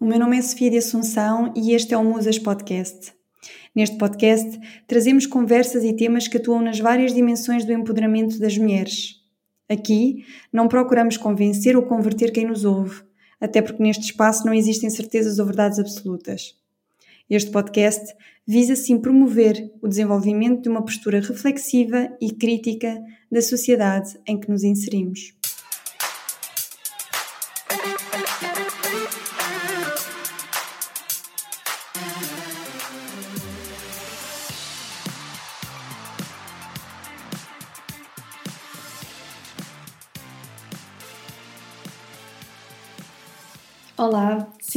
o meu nome é Sofia de Assunção e este é o Musas Podcast. Neste podcast, trazemos conversas e temas que atuam nas várias dimensões do empoderamento das mulheres. Aqui, não procuramos convencer ou converter quem nos ouve, até porque neste espaço não existem certezas ou verdades absolutas. Este podcast visa sim promover o desenvolvimento de uma postura reflexiva e crítica da sociedade em que nos inserimos.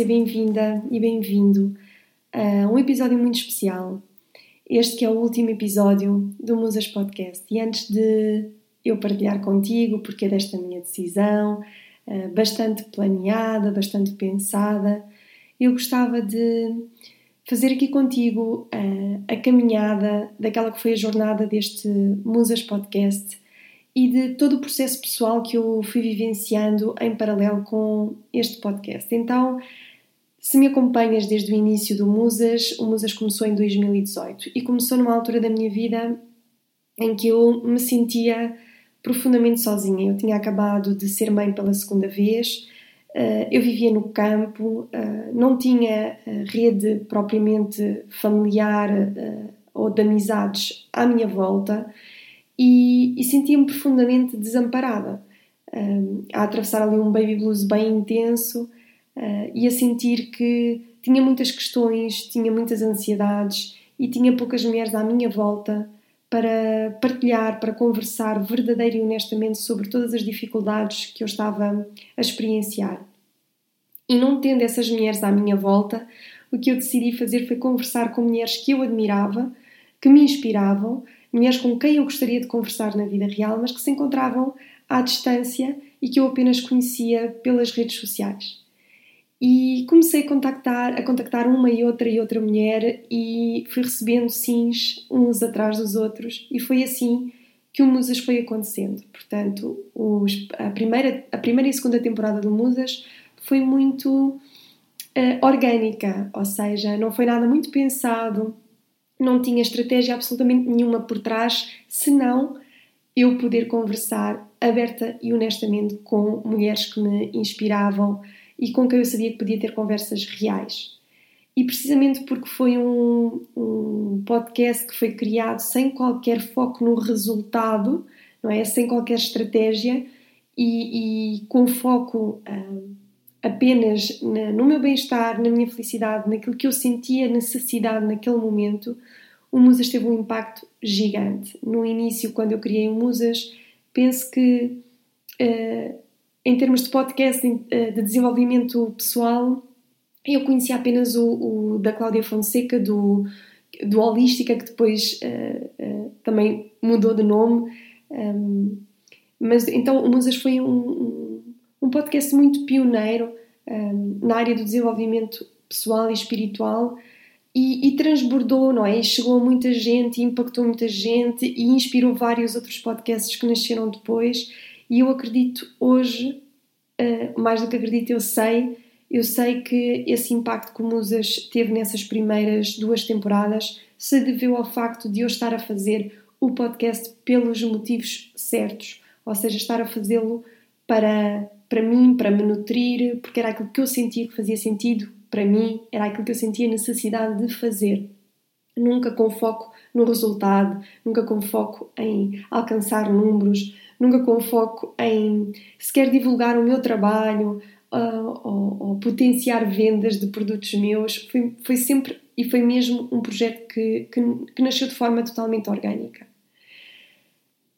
Seja bem-vinda e bem-vindo a um episódio muito especial. Este que é o último episódio do Musas Podcast. E antes de eu partilhar contigo porque é desta minha decisão, eh, bastante planeada, bastante pensada, eu gostava de fazer aqui contigo eh, a caminhada daquela que foi a jornada deste Musas Podcast e de todo o processo pessoal que eu fui vivenciando em paralelo com este podcast. Então, se me acompanhas desde o início do Musas, o Musas começou em 2018 e começou numa altura da minha vida em que eu me sentia profundamente sozinha. Eu tinha acabado de ser mãe pela segunda vez, eh, eu vivia no campo, eh, não tinha eh, rede propriamente familiar ou de amizades à minha volta e, e sentia-me profundamente desamparada. A atravessar ali um baby blues bem intenso uh, e a sentir que tinha muitas questões, tinha muitas ansiedades e tinha poucas mulheres à minha volta para partilhar, para conversar verdadeiro e honestamente sobre todas as dificuldades que eu estava a experienciar. E não tendo essas mulheres à minha volta, o que eu decidi fazer foi conversar com mulheres que eu admirava, que me inspiravam, mulheres com quem eu gostaria de conversar na vida real, mas que se encontravam à distância e que eu apenas conhecia pelas redes sociais. E comecei a contactar, a contactar uma e outra e outra mulher e fui recebendo sims uns atrás dos outros e foi assim que o Musas foi acontecendo. Portanto, os, a, primeira, a primeira e segunda temporada do Musas foi muito uh, orgânica, ou seja, não foi nada muito pensado, não tinha estratégia absolutamente nenhuma por trás, senão eu poder conversar aberta e honestamente com mulheres que me inspiravam e com quem eu sabia que podia ter conversas reais. E precisamente porque foi um, um podcast que foi criado sem qualquer foco no resultado, não é? Sem qualquer estratégia e, e com foco uh, apenas na, no meu bem-estar, na minha felicidade, naquilo que eu sentia necessidade naquele momento, o Musas teve um impacto gigante. No início, quando eu criei o Musas, penso que uh, em termos de podcast uh, de desenvolvimento pessoal, eu conhecia apenas o, o da Cláudia Fonseca, do, do Holística, que depois uh, também mudou de nome. Um, mas então o Musas foi um, um, um podcast muito pioneiro na área do desenvolvimento pessoal e espiritual e, e, transbordou, não é? E chegou a muita gente, impactou muita gente e inspirou vários outros podcasts que nasceram depois. E eu acredito hoje, uh, mais do que acredito, eu sei, eu sei que esse impacto que o Musas teve nessas primeiras duas temporadas se deveu ao facto de eu estar a fazer o podcast pelos motivos certos, ou seja, estar a fazê-lo para para mim, para me nutrir, porque era aquilo que eu sentia que fazia sentido para mim, era aquilo que eu sentia necessidade de fazer. Nunca com foco no resultado, nunca com foco em alcançar números, nunca com foco em sequer divulgar o meu trabalho uh, ou, ou, potenciar vendas de produtos meus. Foi, foi sempre e foi mesmo um projeto que, que, que nasceu de forma totalmente orgânica.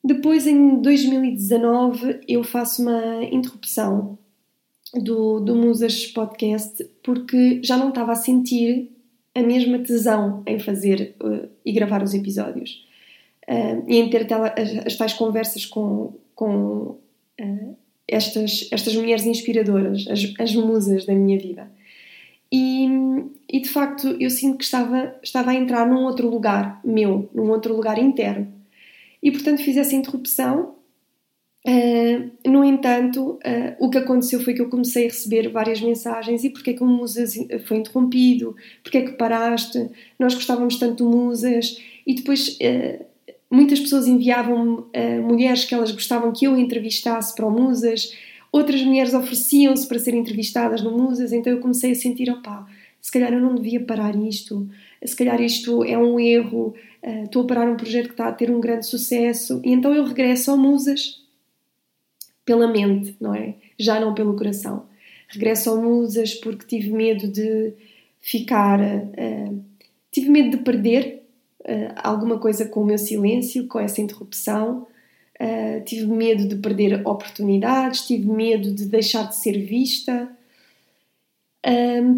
Depois, em 2019, eu faço uma interrupção do, do Musas Podcast porque já não estava a sentir a mesma tesão em fazer uh, e gravar os episódios uh, e em ter as, as, tais conversas com, com uh, estas, estas mulheres inspiradoras, as, as musas da minha vida. E, e de facto eu sinto que estava, estava a entrar num outro lugar meu, num outro lugar interno. E portanto fiz essa interrupção. Uh, no entanto, uh, o que aconteceu foi que eu comecei a receber várias mensagens. E porque é que o Musas foi interrompido, porque é que paraste, nós gostávamos tanto do Musas. E depois uh, muitas pessoas enviavam mulheres que elas gostavam que eu entrevistasse para o Musas, outras mulheres ofereciam-se para serem entrevistadas no Musas, então eu comecei a sentir, opá, se calhar eu não devia parar isto, se calhar isto é um erro, estou a parar um projeto que está a ter um grande sucesso e então eu regresso ao Musas pela mente, não é? Já não pelo coração. Regresso ao Musas porque tive medo de ficar. Uh, tive medo de perder uh, alguma coisa com o meu silêncio, com essa interrupção. Uh, tive medo de perder oportunidades, tive medo de deixar de ser vista.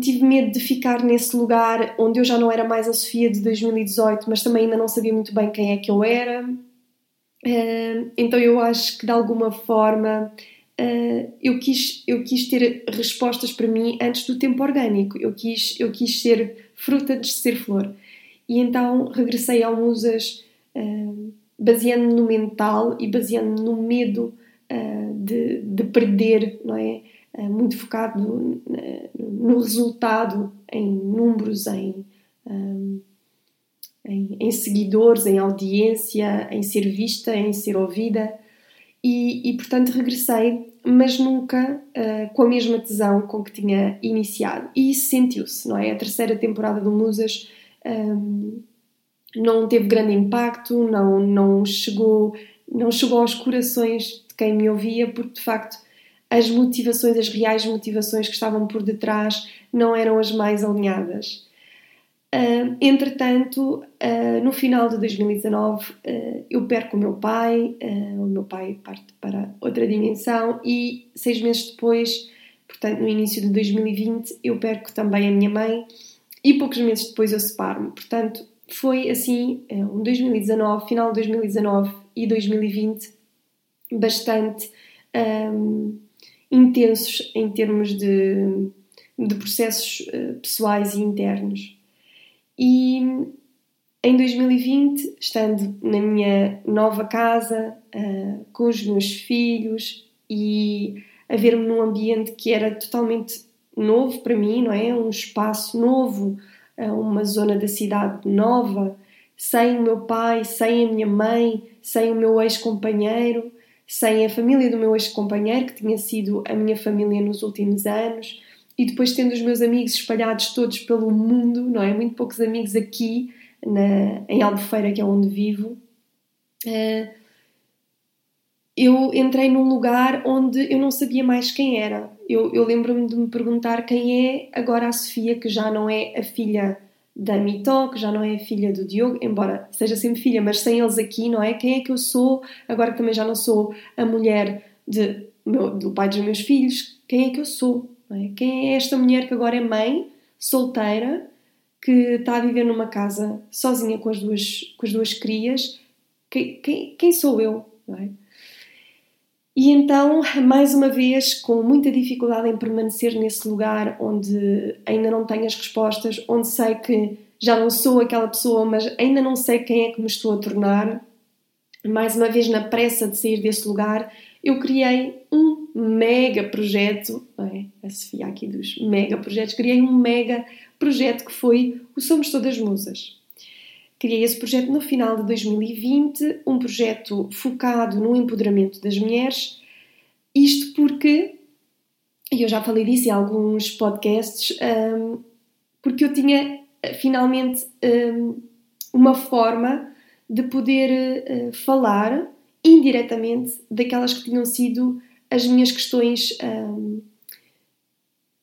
tive medo de ficar nesse lugar onde eu já não era mais a Sofia de 2018, mas também ainda não sabia muito bem quem é que eu era então eu acho que de alguma forma uh, eu, quis, eu quis ter respostas para mim antes do tempo orgânico. Eu quis, eu quis ser fruta de ser flor. E então regressei ao Musas uh, baseando no mental e baseando no medo uh, de, de, perder, não é? muito focado no, no, resultado, em números, em. Um, em, em, seguidores, em audiência, em ser vista, em ser ouvida. E, e portanto regressei, mas nunca uh, com a mesma tesão com que tinha iniciado. E isso sentiu-se, não é? A terceira temporada do Musas um, não teve grande impacto, não, não, chegou, não chegou aos corações de quem me ouvia, porque de facto as motivações, as reais motivações que estavam por detrás não eram as mais alinhadas. Uh, entretanto, uh, no final de 2019, uh, eu perco o meu pai, o meu pai parte para outra dimensão e seis meses depois, portanto no início de 2020, eu perco também a minha mãe e poucos meses depois eu separo-me. Portanto, foi assim um 2019, final de 2019 e 2020 bastante um, intensos em termos de, de processos pessoais e internos. E em 2020, estando na minha nova casa, uh, com os meus filhos e a ver-me num ambiente que era totalmente novo para mim, não é? Um espaço novo, uh, uma zona da cidade nova, sem o meu pai, sem a minha mãe, sem o meu ex-companheiro, sem a família do meu ex-companheiro, que tinha sido a minha família nos últimos anos e depois tendo os meus amigos espalhados todos pelo mundo, não é? Muito poucos amigos aqui na, em Albufeira, que é onde vivo. Uh, eu entrei num lugar onde eu não sabia mais quem era. Eu, eu lembro-me de me perguntar quem é agora a Sofia, que já não é a filha da Mitó, que já não é filha do Diogo, embora seja sempre filha, mas sem eles aqui, não é? Quem é que eu sou, agora que também já não sou a mulher de, meu, do pai dos meus filhos, quem é que eu sou? É? Quem é esta mulher que agora é mãe, solteira, que está a viver numa casa sozinha com as duas, com as duas crias? Quem, quem, quem sou eu? É? E então, mais uma vez, com muita dificuldade em permanecer nesse lugar onde ainda não tenho as respostas, onde sei que já não sou aquela pessoa, mas ainda não sei quem é que me estou a tornar, mais uma vez na pressa de sair desse lugar, eu criei um mega projeto, é? a Sofia aqui dos mega projetos, criei um mega projeto que foi o Somos Todas Musas. Criei esse projeto no final de 2020, um projeto focado no empoderamento das mulheres, isto porque, e eu já falei disso em alguns podcasts, um, porque eu tinha finalmente um, uma forma de poder uh, falar indiretamente daquelas que tinham sido as minhas questões um,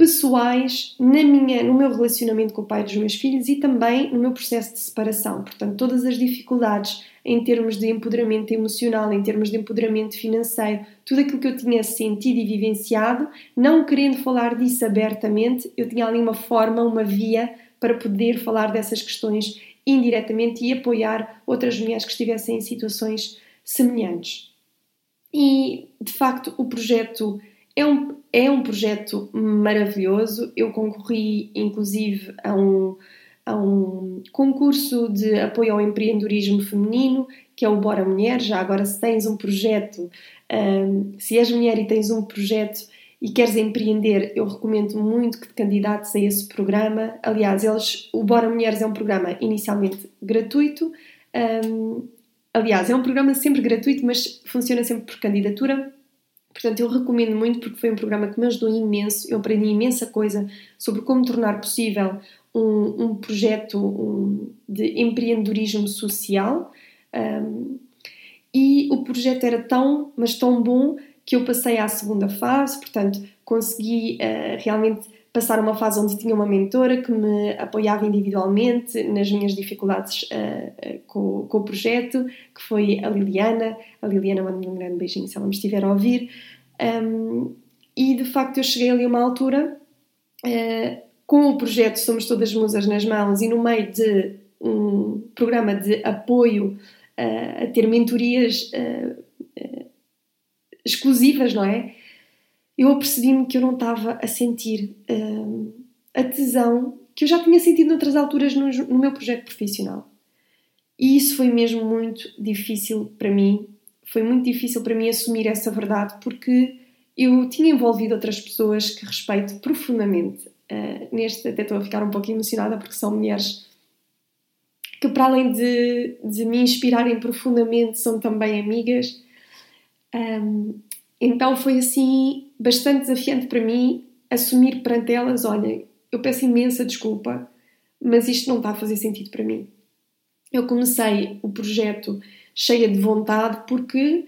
pessoais na minha, no meu relacionamento com o pai dos meus filhos e também no meu processo de separação. Portanto, todas as dificuldades em termos de empoderamento emocional, em termos de empoderamento financeiro, tudo aquilo que eu tinha sentido e vivenciado, não querendo falar disso abertamente, eu tinha ali uma forma, uma via para poder falar dessas questões indiretamente e apoiar outras mulheres que estivessem em situações semelhantes. E de facto o projeto é um, é um projeto maravilhoso. Eu concorri inclusive a um, a um concurso de apoio ao empreendedorismo feminino, que é o Bora Mulher. Já agora, se tens um projeto Um, se és mulher e tens um projeto e queres empreender, eu recomendo muito que te candidates a esse programa. Aliás, eles, o Bora Mulheres é um programa inicialmente gratuito. Um, aliás, é um programa sempre gratuito, mas funciona sempre por candidatura. Portanto, eu recomendo muito porque foi um programa que me ajudou imenso. Eu aprendi imensa coisa sobre como tornar possível um, um projeto um, de empreendedorismo social. Um, e o projeto era tão, mas tão bom que eu passei à segunda fase, portanto, consegui uh, realmente passar uma fase onde tinha uma mentora que me apoiava individualmente nas minhas dificuldades uh, com, com, o projeto, que foi a Liliana. A Liliana manda-me um grande beijinho se ela me estiver a ouvir. Um, e de facto eu cheguei ali a uma altura uh, com o projeto Somos Todas Musas nas mãos e no meio de um programa de apoio a ter mentorias exclusivas, não é? Eu apercebi-me que eu não estava a sentir uh, a tesão que eu já tinha sentido noutras alturas no, no meu projeto profissional. E isso foi mesmo muito difícil para mim. Foi muito difícil para mim assumir essa verdade porque eu tinha envolvido outras pessoas que respeito profundamente. Uh, neste, até estou a ficar um pouco emocionada porque são mulheres que, para além de, de me inspirarem profundamente, são também amigas um, então foi assim bastante desafiante para mim assumir perante elas: olha, eu peço imensa desculpa, mas isto não está a fazer sentido para mim. Eu comecei o projeto cheia de vontade porque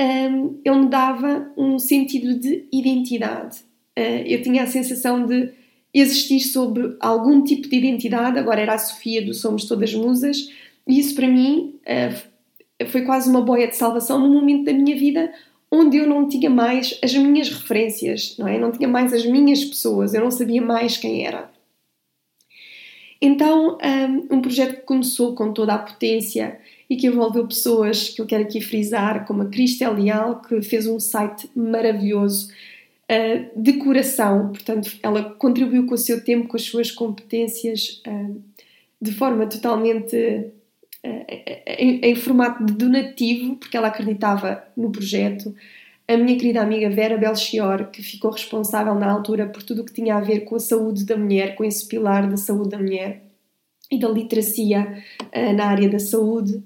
um, ele me dava um sentido de identidade. Uh, eu tinha a sensação de existir sobre algum tipo de identidade, agora era a Sofia do Somos Todas Musas, e isso para mim uh, foi quase uma boia de salvação num momento da minha vida onde eu não tinha mais as minhas referências, não é? Não tinha mais as minhas pessoas, eu não sabia mais quem era. Então, um, um projeto que começou com toda a potência e que envolveu pessoas que eu quero aqui frisar, como a Cristel Leal, que fez um site maravilhoso uh, de coração, portanto, ela contribuiu com o seu tempo, com as suas competências, uh, de forma totalmente em, em, formato de donativo, porque ela acreditava no projeto. A minha querida amiga Vera Belchior, que ficou responsável na altura por tudo o que tinha a ver com a saúde da mulher, com esse pilar da saúde da mulher e da literacia uh, na área da saúde.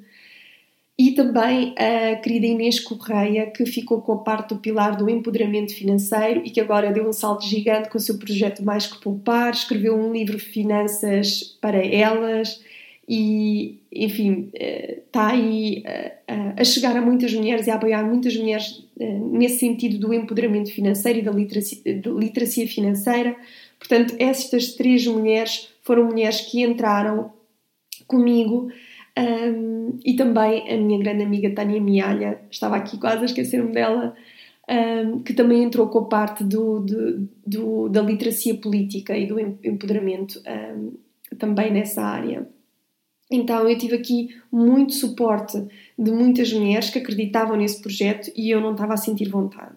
E também a querida Inês Correia, que ficou com a parte do pilar do empoderamento financeiro e que agora deu um salto gigante com o seu projeto Mais Que Poupar, escreveu um livro finanças para elas e, enfim, está eh, aí eh, a chegar a muitas mulheres e a apoiar muitas mulheres eh, nesse sentido do empoderamento financeiro e da literacia, literacia financeira. Portanto, estas três mulheres foram mulheres que entraram comigo um, e também a minha grande amiga Tânia Mialha, estava aqui quase a esquecer-me dela, um, que também entrou com a parte do, do, do, da literacia política e do empoderamento um, também nessa área. Então eu tive aqui muito suporte de muitas mulheres que acreditavam nesse projeto e eu não estava a sentir vontade.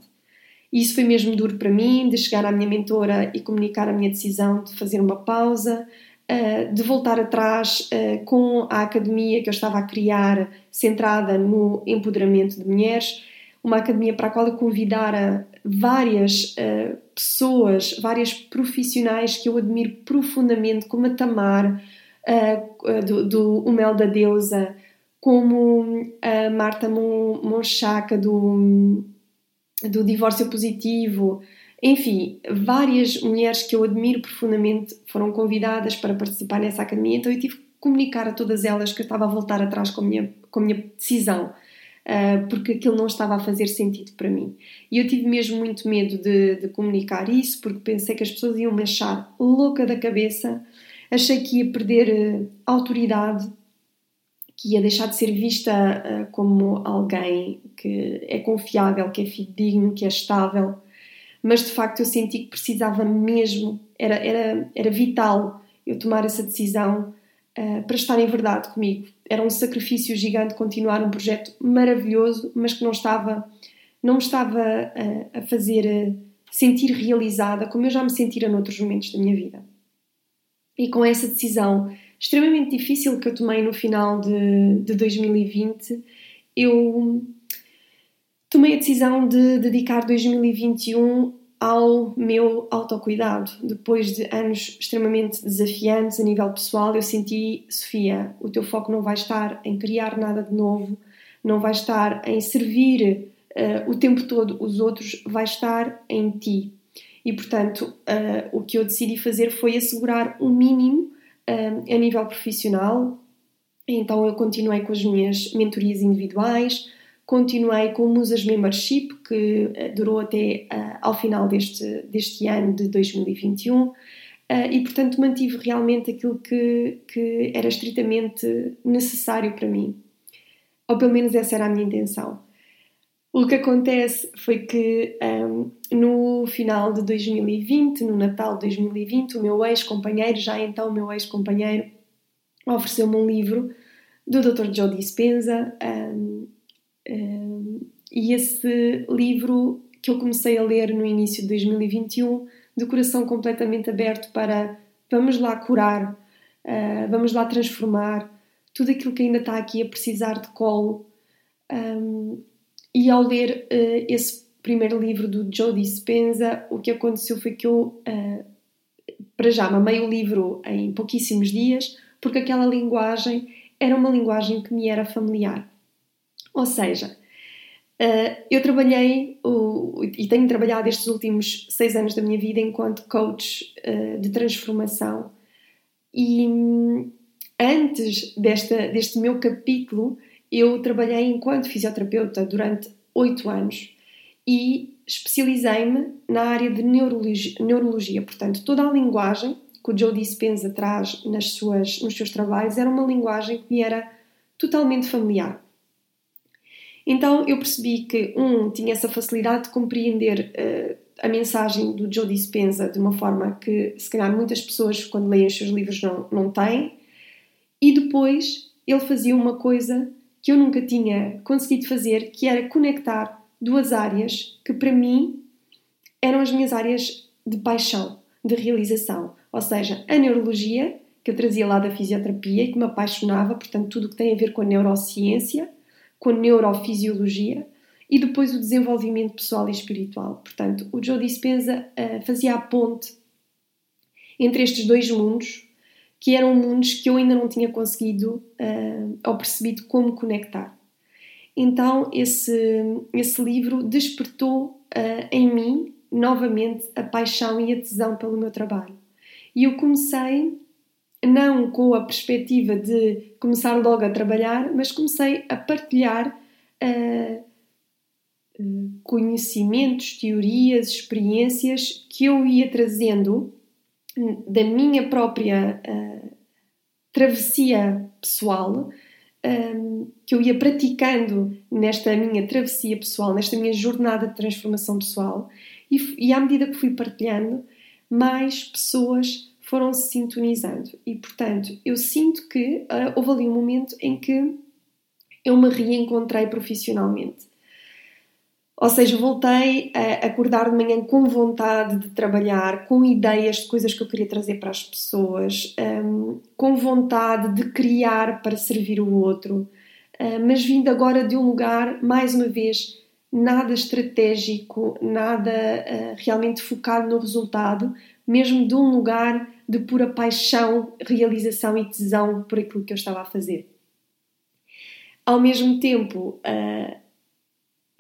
Isso foi mesmo duro para mim, de chegar à minha mentora e comunicar a minha decisão de fazer uma pausa, eh, de voltar atrás eh, com a academia que eu estava a criar, centrada no empoderamento de mulheres, uma academia para a qual eu convidara várias uh, pessoas, várias profissionais que eu admiro profundamente, como a Tamar, uh, do, do O Mel da Deusa, como a Marta Monchaca do, do Divórcio Positivo, enfim, várias mulheres que eu admiro profundamente foram convidadas para participar nessa academia, então eu tive que comunicar a todas elas que eu estava a voltar atrás com a minha, com a minha decisão, uh, porque aquilo não estava a fazer sentido para mim. E eu tive mesmo muito medo de, de comunicar isso, porque pensei que as pessoas iam me achar louca da cabeça achei que ia perder uh, autoridade, que ia deixar de ser vista uh, como alguém que é confiável, que é fidedigno, que é estável. Mas de facto eu senti que precisava mesmo, era, era, era vital eu tomar essa decisão uh, para estar em verdade comigo. Era um sacrifício gigante continuar um projeto maravilhoso, mas que não estava, não me estava a fazer sentir realizada como eu já me sentira noutros momentos da minha vida. E com essa decisão extremamente difícil que eu tomei no final de, de 2020, eu tomei a decisão de dedicar 2021 ao meu autocuidado. Depois de anos extremamente desafiantes a nível pessoal, eu senti, Sofia, o teu foco não vai estar em criar nada de novo, não vai estar em servir uh, o tempo todo os outros, vai estar em ti. E portanto, uh, o que eu decidi fazer foi assegurar um mínimo uh, a nível profissional. Então, eu continuei com as minhas mentorias individuais, continuei com o Musas Membership, que durou até ao final deste, deste ano de 2021. e portanto mantive realmente aquilo que, que era estritamente necessário para mim. Ou pelo menos essa era a minha intenção. O que acontece foi que um, no final de 2020, no Natal de 2020, o meu ex-companheiro, já então o meu ex-companheiro, ofereceu-me um livro do Dr. Joe Dispenza um, um, e esse livro que eu comecei a ler no início de 2021, de coração completamente aberto para vamos lá curar, uh, vamos lá transformar tudo aquilo que ainda está aqui a precisar de colo. Um, e ao ler uh, esse primeiro livro do Joe Dispenza, o que aconteceu foi que eu, uh, para já, mamei o livro em pouquíssimos dias, porque aquela linguagem era uma linguagem que me era familiar. Ou seja, uh, eu trabalhei e tenho trabalhado estes últimos seis anos da minha vida enquanto coach de transformação. E hum, antes desta, deste meu capítulo, eu trabalhei enquanto fisioterapeuta durante oito anos e especializei-me na área de neurologia, neurologia. Portanto, toda a linguagem que o Joe Dispenza traz nas suas, nos seus trabalhos era uma linguagem que me era totalmente familiar. Então eu percebi que, um, tinha essa facilidade de compreender uh, a mensagem do Joe Dispenza de uma forma que, se calhar, muitas pessoas, quando leem os seus livros, não, não têm, e depois ele fazia uma coisa que eu nunca tinha conseguido fazer, que era conectar duas áreas que para mim eram as minhas áreas de paixão, de realização. Ou seja, a neurologia, que eu trazia lá da fisioterapia e que me apaixonava, portanto, tudo o que tem a ver com a neurociência, com a neurofisiologia, e depois o desenvolvimento pessoal e espiritual. Portanto, o Joe Dispenza uh, fazia a ponte entre estes dois mundos que eram mundos que eu ainda não tinha conseguido uh, ou percebido como conectar. Então, esse, esse livro despertou uh, em mim novamente a paixão e a tesão pelo meu trabalho. E eu comecei, não com a perspectiva de começar logo a trabalhar, mas comecei a partilhar uh, conhecimentos, teorias, experiências que eu ia trazendo da minha própria uh, travessia pessoal, um, que eu ia praticando nesta minha travessia pessoal, nesta minha jornada de transformação pessoal, e, e à medida que fui partilhando, mais pessoas foram se sintonizando. E portanto, eu sinto que uh, houve ali um momento em que eu me reencontrei profissionalmente. Ou seja, voltei a acordar de manhã com vontade de trabalhar, com ideias de coisas que eu queria trazer para as pessoas, um, com vontade de criar para servir o outro, uh, mas vindo agora de um lugar, mais uma vez, nada estratégico, nada uh, realmente focado no resultado, mesmo de um lugar de pura paixão, realização e tesão por aquilo que eu estava a fazer. Ao mesmo tempo, uh,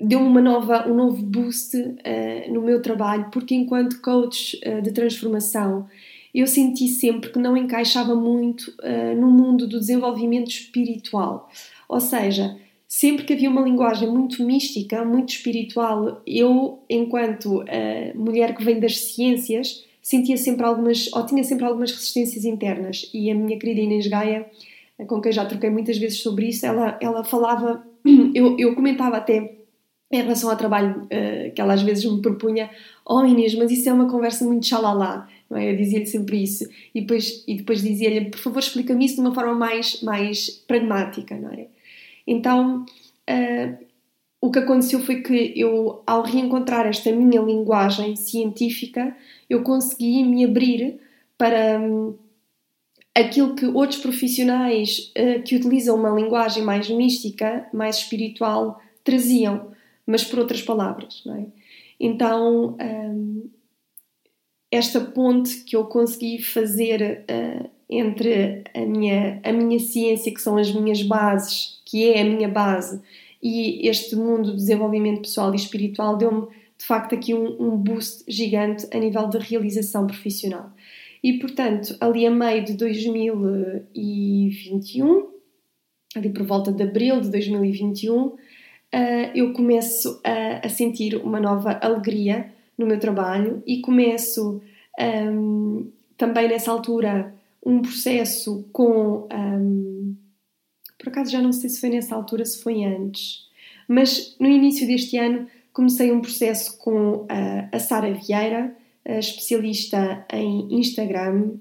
deu-me uma nova, um novo boost uh, no meu trabalho, porque enquanto coach uh, de transformação, eu senti sempre que não encaixava muito uh, no mundo do desenvolvimento espiritual. Ou seja, sempre que havia uma linguagem muito mística, muito espiritual, eu, enquanto mulher que vem das ciências, sentia sempre algumas, ou tinha sempre algumas resistências internas. E a minha querida Inês Gaia, com quem já troquei muitas vezes sobre isso, ela, ela falava, eu, eu comentava até em relação ao trabalho uh, que ela às vezes me propunha, oh Inês, mas isso é uma conversa muito xalala, não é? Eu dizia-lhe sempre isso. E depois, e depois dizia-lhe, por favor, explica-me isso de uma forma mais, mais pragmática, não é? Então, uh, o que aconteceu foi que eu, ao reencontrar esta minha linguagem científica, eu consegui me abrir para um, aquilo que outros profissionais uh, que utilizam uma linguagem mais mística, mais espiritual, traziam mas por outras palavras, não é? Então, um, esta ponte que eu consegui fazer uh, entre a minha, a minha ciência, que são as minhas bases, que é a minha base, e este mundo do desenvolvimento pessoal e espiritual, deu-me de facto aqui um, um boost gigante a nível de realização profissional. E portanto, ali a meio de 2021, ali por volta de abril de 2021, uh, eu começo a, a, sentir uma nova alegria no meu trabalho e começo um, também nessa altura um processo com. Um, por acaso já não sei se foi nessa altura, se foi antes, mas no início deste ano comecei um processo com a, a Sara Vieira, a especialista em Instagram,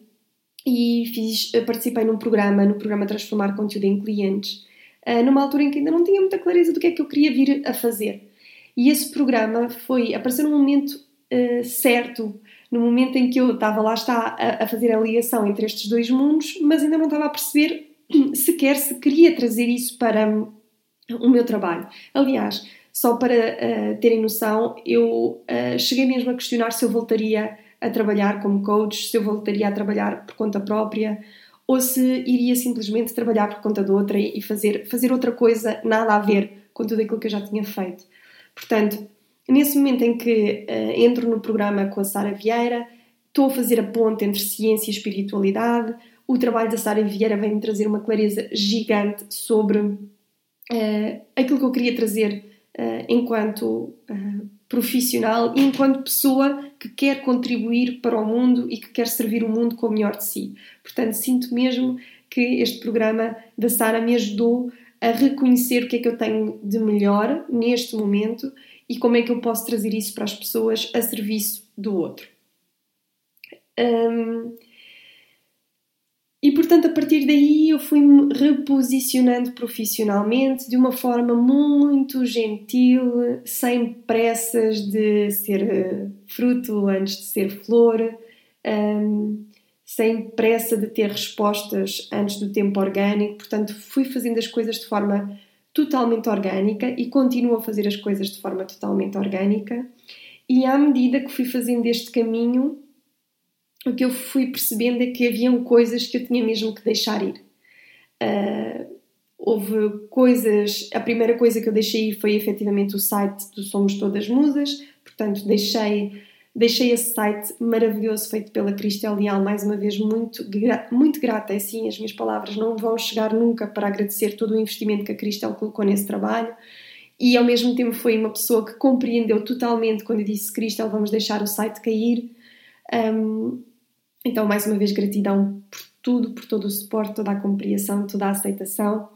e fiz, participei num programa, no programa Transformar Conteúdo em Clientes, numa altura em que ainda não tinha muita clareza do que é que eu queria vir a fazer. E esse programa foi apareceu num momento uh, certo, no momento em que eu estava lá está a, a, fazer a ligação entre estes dois mundos, mas ainda não estava a perceber sequer se queria trazer isso para o meu trabalho. Aliás, só para uh, terem noção, eu uh, cheguei mesmo a questionar se eu voltaria a trabalhar como coach, se eu voltaria a trabalhar por conta própria ou se iria simplesmente trabalhar por conta de outra e fazer, fazer outra coisa nada a ver com tudo aquilo que eu já tinha feito. Portanto, nesse momento em que uh, entro no programa com a Sara Vieira, estou a fazer a ponte entre ciência e espiritualidade. O trabalho da Sara Vieira vem-me trazer uma clareza gigante sobre uh, aquilo que eu queria trazer uh, enquanto profissional e enquanto pessoa que quer contribuir para o mundo e que quer servir o mundo com o melhor de si. Portanto, sinto mesmo que este programa da Sara me ajudou a reconhecer o que é que eu tenho de melhor neste momento e como é que eu posso trazer isso para as pessoas a serviço do outro. Um, e portanto, a partir daí eu fui-me reposicionando profissionalmente de uma forma muito gentil, sem pressas de ser eh, fruto antes de ser flor, um, sem pressa de ter respostas antes do tempo orgânico. Portanto, fui fazendo as coisas de forma totalmente orgânica e continuo a fazer as coisas de forma totalmente orgânica. E à medida que fui fazendo este caminho, o que eu fui percebendo é que haviam coisas que eu tinha mesmo que deixar ir. Uh, houve coisas. A primeira coisa que eu deixei ir foi efetivamente o site do Somos Todas Musas, portanto, deixei. Deixei esse site maravilhoso feito pela Cristel Leal, mais uma vez muito, muito grata. Assim, as minhas palavras não vão chegar nunca para agradecer todo o investimento que a Cristel colocou nesse trabalho e ao mesmo tempo foi uma pessoa que compreendeu totalmente quando eu disse Cristel, vamos deixar o site cair. Um, então, mais uma vez, gratidão por tudo, por todo o suporte, toda a compreensão, toda a aceitação.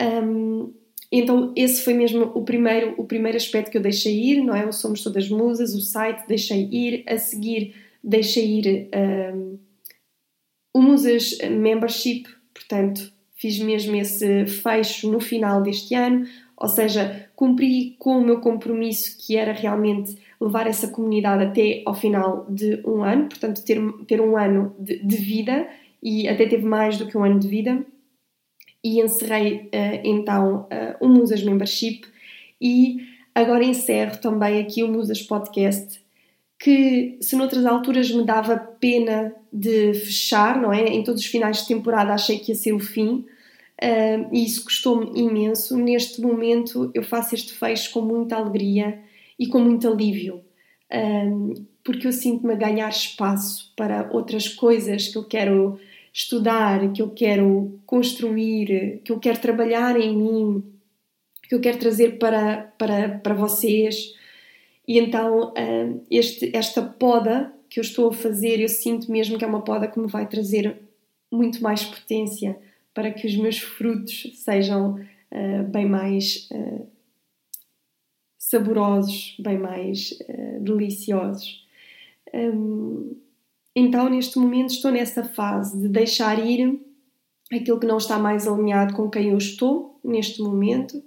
Um, então, esse foi mesmo o primeiro, o primeiro aspecto que eu deixei ir, não é? O Somos Todas Musas, o site, deixei ir. A seguir, deixei ir um, o Musas Membership, portanto, fiz mesmo esse fecho no final deste ano, ou seja, cumpri com o meu compromisso que era realmente levar essa comunidade até ao final de um ano, portanto, ter, ter um ano de, de vida e até teve mais do que um ano de vida. E encerrei uh, então uh, o Musas Membership e agora encerro também aqui o Musas Podcast, que se noutras alturas me dava pena de fechar, não é? Em todos os finais de temporada achei que ia ser o fim. Uh, e isso custou-me imenso. Neste momento eu faço este fecho com muita alegria e com muito alívio, um, porque eu sinto-me a ganhar espaço para outras coisas que eu quero estudar, que eu quero construir, que eu quero trabalhar em mim, que eu quero trazer para, para, para vocês. E então, um, este, esta poda que eu estou a fazer, eu sinto mesmo que é uma poda que me vai trazer muito mais potência para que os meus frutos sejam uh, bem mais uh, saborosos, bem mais uh, deliciosos. Um, então, neste momento, estou nessa fase de deixar ir aquilo que não está mais alinhado com quem eu estou neste momento.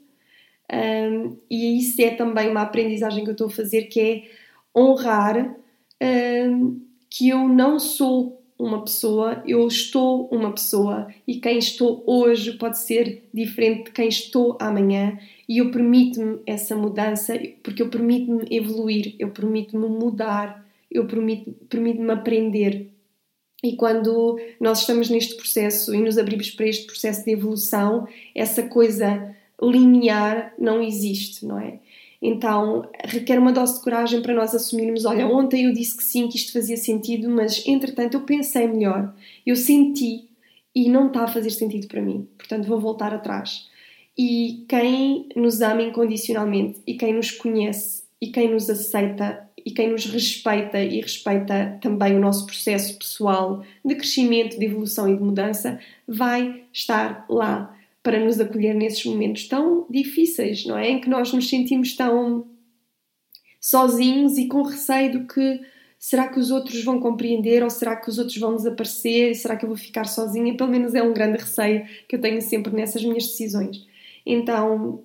Um, e isso é também uma aprendizagem que eu estou a fazer, que é honrar um, que eu não sou uma pessoa, eu estou uma pessoa e quem estou hoje pode ser diferente de quem estou amanhã e eu permito-me essa mudança porque eu permito-me evoluir, eu permito-me mudar, eu permito-me permito aprender. E quando nós estamos neste processo e nos abrimos para este processo de evolução, essa coisa linear não existe, não é? Então requer uma dose de coragem para nós assumirmos: olha, ontem eu disse que sim, que isto fazia sentido, mas entretanto eu pensei melhor, eu senti e não está a fazer sentido para mim, portanto vou voltar atrás. E quem nos ama incondicionalmente e quem nos conhece e quem nos aceita e quem nos respeita e respeita também o nosso processo pessoal de crescimento, de evolução e de mudança, vai estar lá para nos acolher nesses momentos tão difíceis, não é? Em que nós nos sentimos tão sozinhos e com receio do que será que os outros vão compreender ou será que os outros vão desaparecer? Será que eu vou ficar sozinha? Pelo menos é um grande receio que eu tenho sempre nessas minhas decisões. Então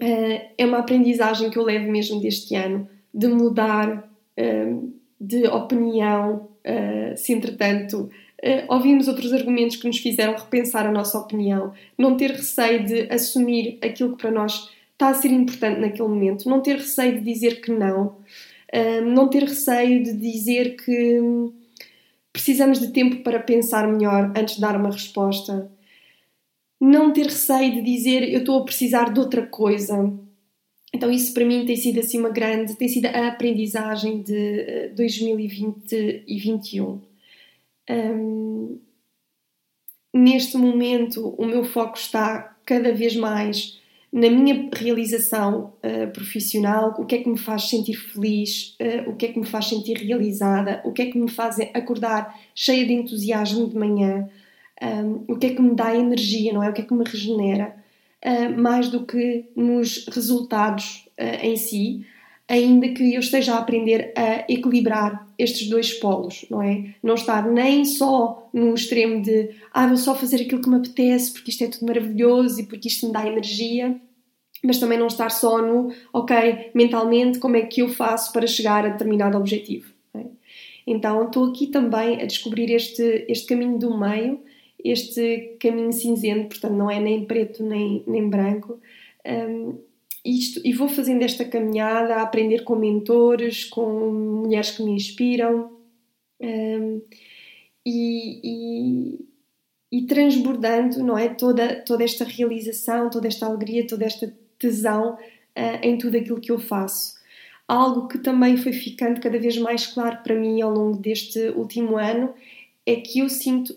eh, é uma aprendizagem que eu levo mesmo deste ano de mudar eh, de opinião eh, se entretanto ouvimos outros argumentos que nos fizeram repensar a nossa opinião, não ter receio de assumir aquilo que para nós está a ser importante naquele momento, não ter receio de dizer que não, uh, não ter receio de dizer que precisamos de tempo para pensar melhor antes de dar uma resposta, não ter receio de dizer eu estou a precisar de outra coisa. Então isso para mim tem sido assim uma grande, tem sido a aprendizagem de 2020 e 2021. Um, neste momento, o meu foco está cada vez mais na minha realização uh, profissional, o que é que me faz sentir feliz, uh, o que é que me faz sentir realizada, o que é que me faz acordar cheia de entusiasmo de manhã, um, o que é que me dá energia, não é? O que é que me regenera, uh, mais do que nos resultados em si, ainda que eu esteja a aprender a equilibrar estes dois polos, não é? Não estar nem só no extremo de ah, vou só fazer aquilo que me apetece porque isto é tudo maravilhoso e porque isto me dá energia, mas também não estar só no ok, mentalmente, como é que eu faço para chegar a determinado objetivo. É? Então estou aqui também a descobrir este, este caminho do meio, este caminho cinzento, portanto não é nem preto nem, nem branco. Um, isto, e vou fazendo esta caminhada a aprender com mentores, com mulheres que me inspiram um, e, e, e, transbordando não é, toda, toda esta realização, toda esta alegria, toda esta tesão uh, em tudo aquilo que eu faço. Algo que também foi ficando cada vez mais claro para mim ao longo deste último ano é que eu sinto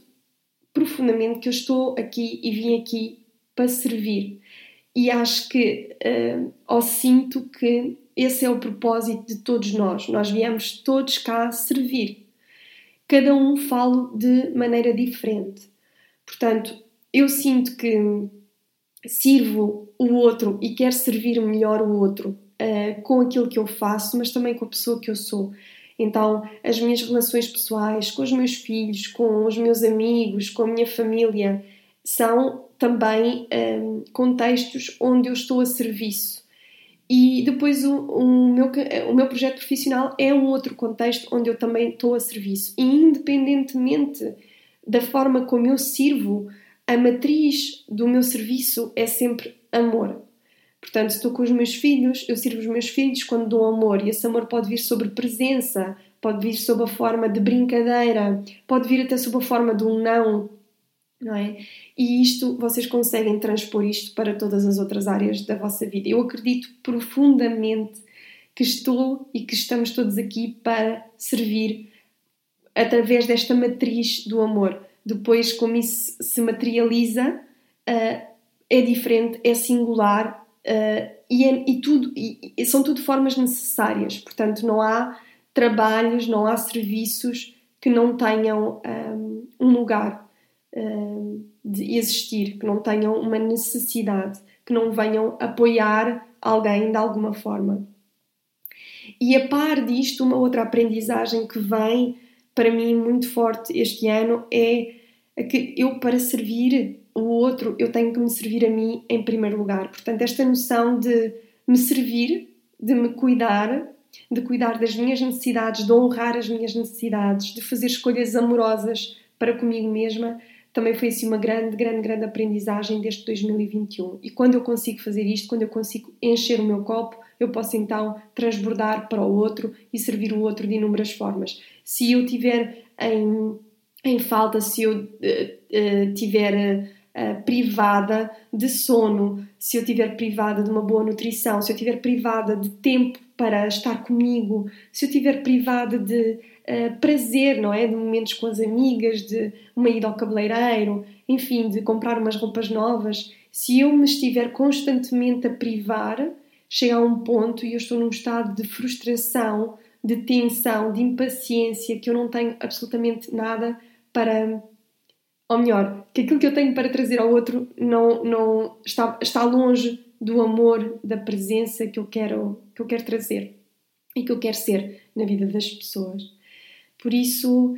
profundamente que eu estou aqui e vim aqui para servir e acho que, uh, ou sinto que esse é o propósito de todos nós. Nós viemos todos cá servir. Cada um fala de maneira diferente. Portanto, eu sinto que sirvo o outro e quero servir melhor o outro uh, com aquilo que eu faço, mas também com a pessoa que eu sou. Então, as minhas relações pessoais, com os meus filhos, com os meus amigos, com a minha família, são também um, contextos onde eu estou a serviço. E depois o, o, meu, o meu projeto profissional é um outro contexto onde eu também estou a serviço. E independentemente da forma como eu sirvo, a matriz do meu serviço é sempre amor. Portanto, estou com os meus filhos, eu sirvo os meus filhos quando dou amor, e esse amor pode vir sobre presença, pode vir sob a forma de brincadeira, pode vir até sob a forma de um não, não é? E isto, vocês conseguem transpor isto para todas as outras áreas da vossa vida. Eu acredito profundamente que estou e que estamos todos aqui para servir através desta matriz do amor. Depois, como isso se materializa, uh, é diferente, é singular uh, e, é, e, tudo, e, são tudo formas necessárias. Portanto, não há trabalhos, não há serviços que não tenham ah, um lugar de existir, que não tenham uma necessidade, que não venham apoiar alguém de alguma forma. E a par disto, uma outra aprendizagem que vem para mim muito forte este ano é que eu, para servir o outro, eu tenho que me servir a mim em primeiro lugar. Portanto, esta noção de me servir, de me cuidar, de cuidar das minhas necessidades, de honrar as minhas necessidades, de fazer escolhas amorosas para comigo mesma, também foi assim uma grande, grande, grande aprendizagem deste 2021. E quando eu consigo fazer isto, quando eu consigo encher o meu copo, eu posso então transbordar para o outro e servir o outro de inúmeras formas. Se eu tiver em, em falta, se eu uh, uh, tiver uh, privada de sono, se eu tiver privada de uma boa nutrição, se eu tiver privada de tempo para estar comigo, se eu tiver privada de uh, prazer, não é? De momentos com as amigas, de uma ida ao cabeleireiro, enfim, de comprar umas roupas novas, se eu me estiver constantemente a privar, chega a um ponto e eu estou num estado de frustração, de tensão, de impaciência, que eu não tenho absolutamente nada para. Ou melhor, que aquilo que eu tenho para trazer ao outro não, não está, está longe do amor, da presença que eu quero que eu quero trazer e que eu quero ser na vida das pessoas. Por isso,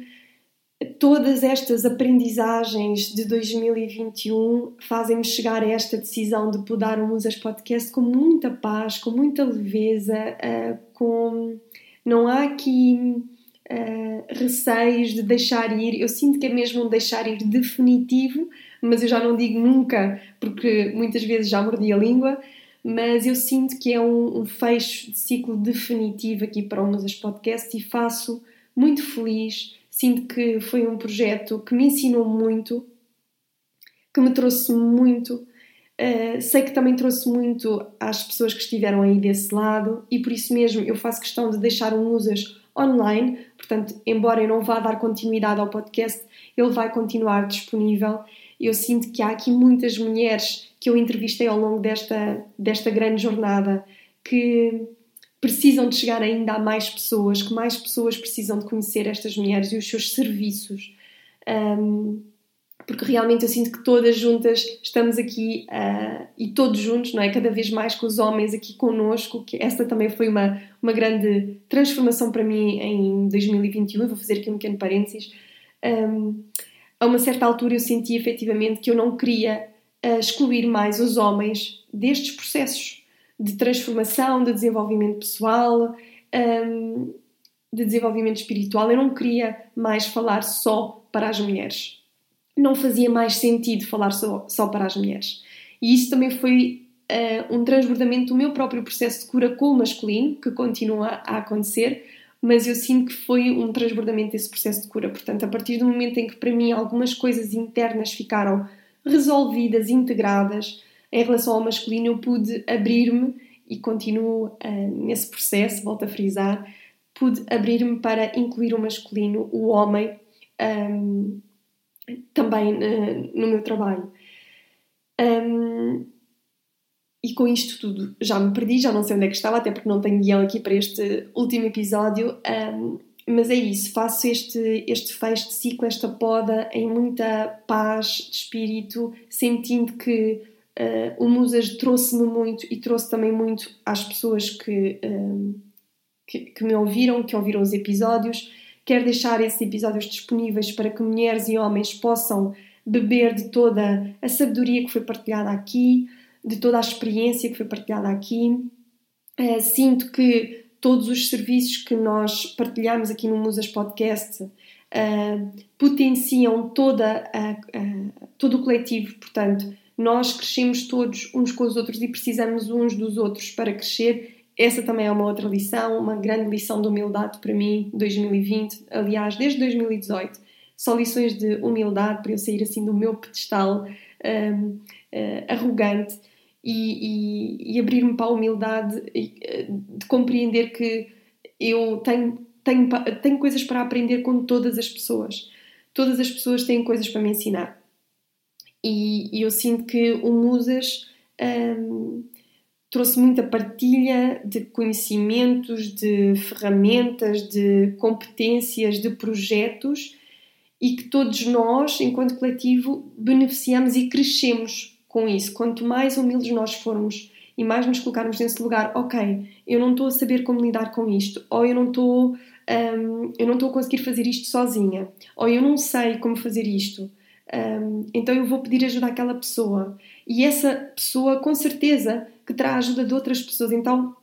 todas estas aprendizagens de 2021 fazem-me chegar a esta decisão de podar o Musas Podcast com muita paz, com muita leveza, uh, com não há aqui uh, receios de deixar ir. Eu sinto que é mesmo um deixar ir definitivo, mas eu já não digo nunca, porque muitas vezes já mordi a língua. Mas eu sinto que é um, um fecho de ciclo definitivo aqui para o Musas Podcast e faço muito feliz Sinto que foi um projeto que me ensinou muito, que me trouxe muito. Uh, sei que também trouxe muito às pessoas que estiveram aí desse lado e por isso mesmo eu faço questão de deixar um Musas online. Portanto, embora eu não vá dar continuidade ao podcast, ele vai continuar disponível. Eu sinto que há aqui muitas mulheres que eu entrevistei ao longo desta, desta grande jornada que precisam de chegar ainda a mais pessoas, que mais pessoas precisam de conhecer estas mulheres e os seus serviços. Um, porque realmente eu sinto que todas juntas estamos aqui uh, e todos juntos, não é? Cada vez mais com os homens aqui conosco, que esta também foi uma, uma grande transformação para mim em 2021. Vou fazer aqui um pequeno parênteses. Um, a uma certa altura eu senti efetivamente que eu não queria uh, excluir mais os homens destes processos de transformação, de desenvolvimento pessoal, um, de desenvolvimento espiritual. Eu não queria mais falar só para as mulheres. Não fazia mais sentido falar só, só para as mulheres. E isso também foi uh, um transbordamento do meu próprio processo de cura com o masculino, que continua a acontecer, mas eu sinto que foi um transbordamento desse processo de cura. Portanto, a partir do momento em que para mim algumas coisas internas ficaram resolvidas, integradas, em relação ao masculino, eu pude abrir-me e continuo uh, nesse processo, volto a frisar, pude abrir-me para incluir o masculino, o homem, um, também uh, no meu trabalho. Um, e com isto tudo já me perdi, já não sei onde é que estava, até porque não tenho guião aqui para este último episódio. Um, mas é isso, faço este, este fecho de ciclo, esta poda em muita paz de espírito, sentindo que Uh, o Musas trouxe-me muito e trouxe também muito às pessoas que, uh, que, que, me ouviram, que ouviram os episódios. Quero deixar esses episódios disponíveis para que mulheres e homens possam beber de toda a sabedoria que foi partilhada aqui, de toda a experiência que foi partilhada aqui. Uh, sinto que todos os serviços que nós partilhamos aqui no Musas Podcast potenciam toda a, todo o coletivo, portanto, nós crescemos todos uns com os outros e precisamos uns dos outros para crescer. Essa também é uma outra lição, uma grande lição de humildade para mim, 2020, aliás, desde 2018. Só lições de humildade para eu sair assim do meu pedestal um, uh, arrogante e, e, e abrir-me para a humildade de compreender que eu tenho, tenho, tenho coisas para aprender com todas as pessoas. Todas as pessoas têm coisas para me ensinar. E, e eu sinto que o Musas um, trouxe muita partilha de conhecimentos, de ferramentas, de competências, de projetos e que todos nós, enquanto coletivo, beneficiamos e crescemos com isso. Quanto mais humildes nós formos e mais nos colocarmos nesse lugar, ok, eu não estou a saber como lidar com isto, ou eu não estou, um, eu não estou a conseguir fazer isto sozinha, ou eu não sei como fazer isto. Um, então eu vou pedir ajuda àquela pessoa e essa pessoa com certeza que terá ajuda de outras pessoas. Então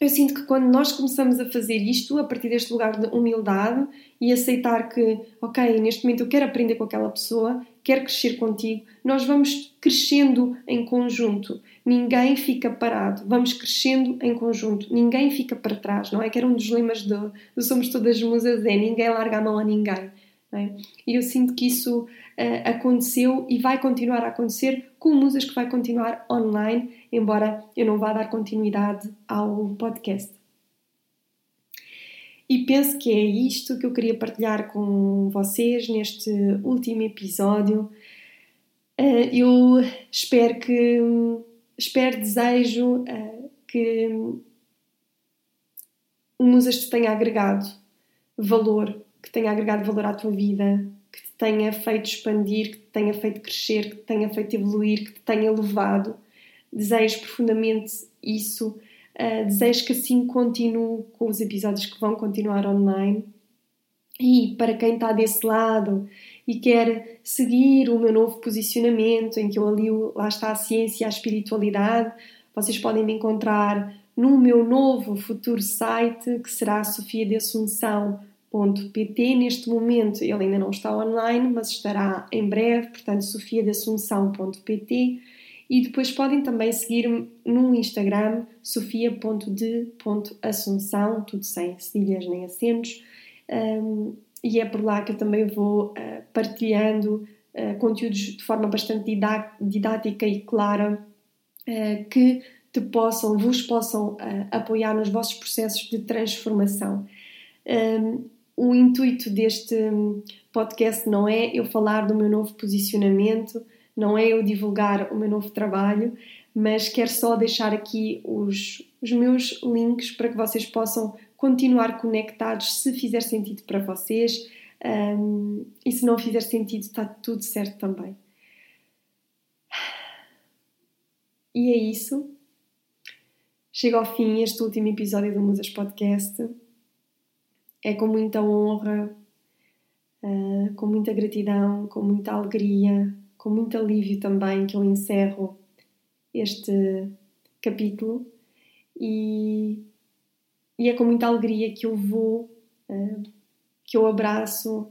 eu sinto que quando nós começamos a fazer isto, a partir deste lugar de humildade e aceitar que, ok, neste momento eu quero aprender com aquela pessoa, quero crescer contigo, nós vamos crescendo em conjunto. Ninguém fica parado, vamos crescendo em conjunto. Ninguém fica para trás, não é? Que era um dos lemas do, do Somos Todas Musas, é ninguém larga a mão a ninguém. É? E eu sinto que isso uh, aconteceu e vai continuar a acontecer com Musas que vai continuar online, embora eu não vá dar continuidade ao podcast. E penso que é isto que eu queria partilhar com vocês neste último episódio. Uh, eu espero que, espero, desejo uh, que o Musas te tenha agregado valor que tenha agregado valor à tua vida, que te tenha feito expandir, que te tenha feito crescer, que te tenha feito evoluir, que te tenha elevado. Desejo profundamente isso. Uh, desejo que assim continue com os episódios que vão continuar online. E para quem está desse lado e quer seguir o meu novo posicionamento, em que eu alio, lá está a ciência e a espiritualidade, vocês podem me encontrar no meu novo futuro site, que será Sofia de Assunção pt Neste momento ele ainda não está online, mas estará em breve, portanto, sofiadassunção.pt e depois podem também seguir-me no Instagram sofia.de.assunção, tudo sem cedilhas nem acentos, um, e é por lá que eu também vou uh, partilhando uh, conteúdos de forma bastante didática e clara uh, que te possam, vos possam apoiar nos vossos processos de transformação. Um, o intuito deste podcast não é eu falar do meu novo posicionamento, não é eu divulgar o meu novo trabalho, mas quero só deixar aqui os, os meus links para que vocês possam continuar conectados se fizer sentido para vocês um, e se não fizer sentido está tudo certo também. E é isso. Chega ao fim este último episódio do Musas Podcast é com muita honra, uh, com muita gratidão, com muita alegria, com muito alívio também que eu encerro este capítulo e, e é com muita alegria que eu vou, uh, que eu abraço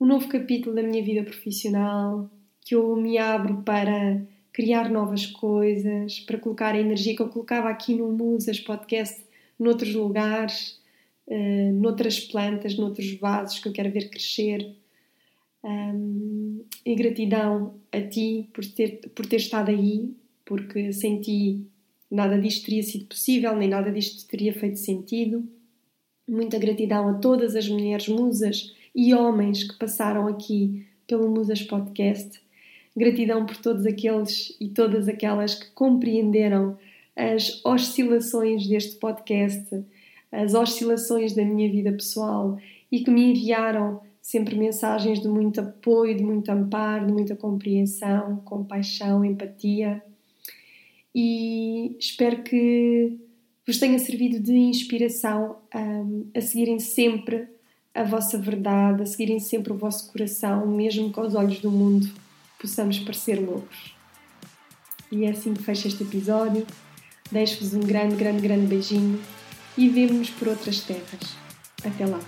um novo capítulo da minha vida profissional, que eu me abro para criar novas coisas, para colocar a energia que eu colocava aqui no Musas Podcast noutros lugares uh, noutras plantas, noutros vasos que eu quero ver crescer. Um, e gratidão a ti por ter, por ter estado aí, porque sem ti nada disto teria sido possível, nem nada disto teria feito sentido. Muita gratidão a todas as mulheres musas e homens que passaram aqui pelo Musas Podcast. Gratidão por todos aqueles e todas aquelas que compreenderam as oscilações deste podcast as oscilações da minha vida pessoal e que me enviaram sempre mensagens de muito apoio, de muito amparo, de muita compreensão, compaixão, empatia. E espero que vos tenha servido de inspiração um, a seguirem sempre a vossa verdade, a seguirem sempre o vosso coração, mesmo que aos olhos do mundo possamos parecer loucos. E é assim que fecho este episódio. Deixo-vos um grande, grande, grande beijinho e vemo-nos por outras terras. Até lá!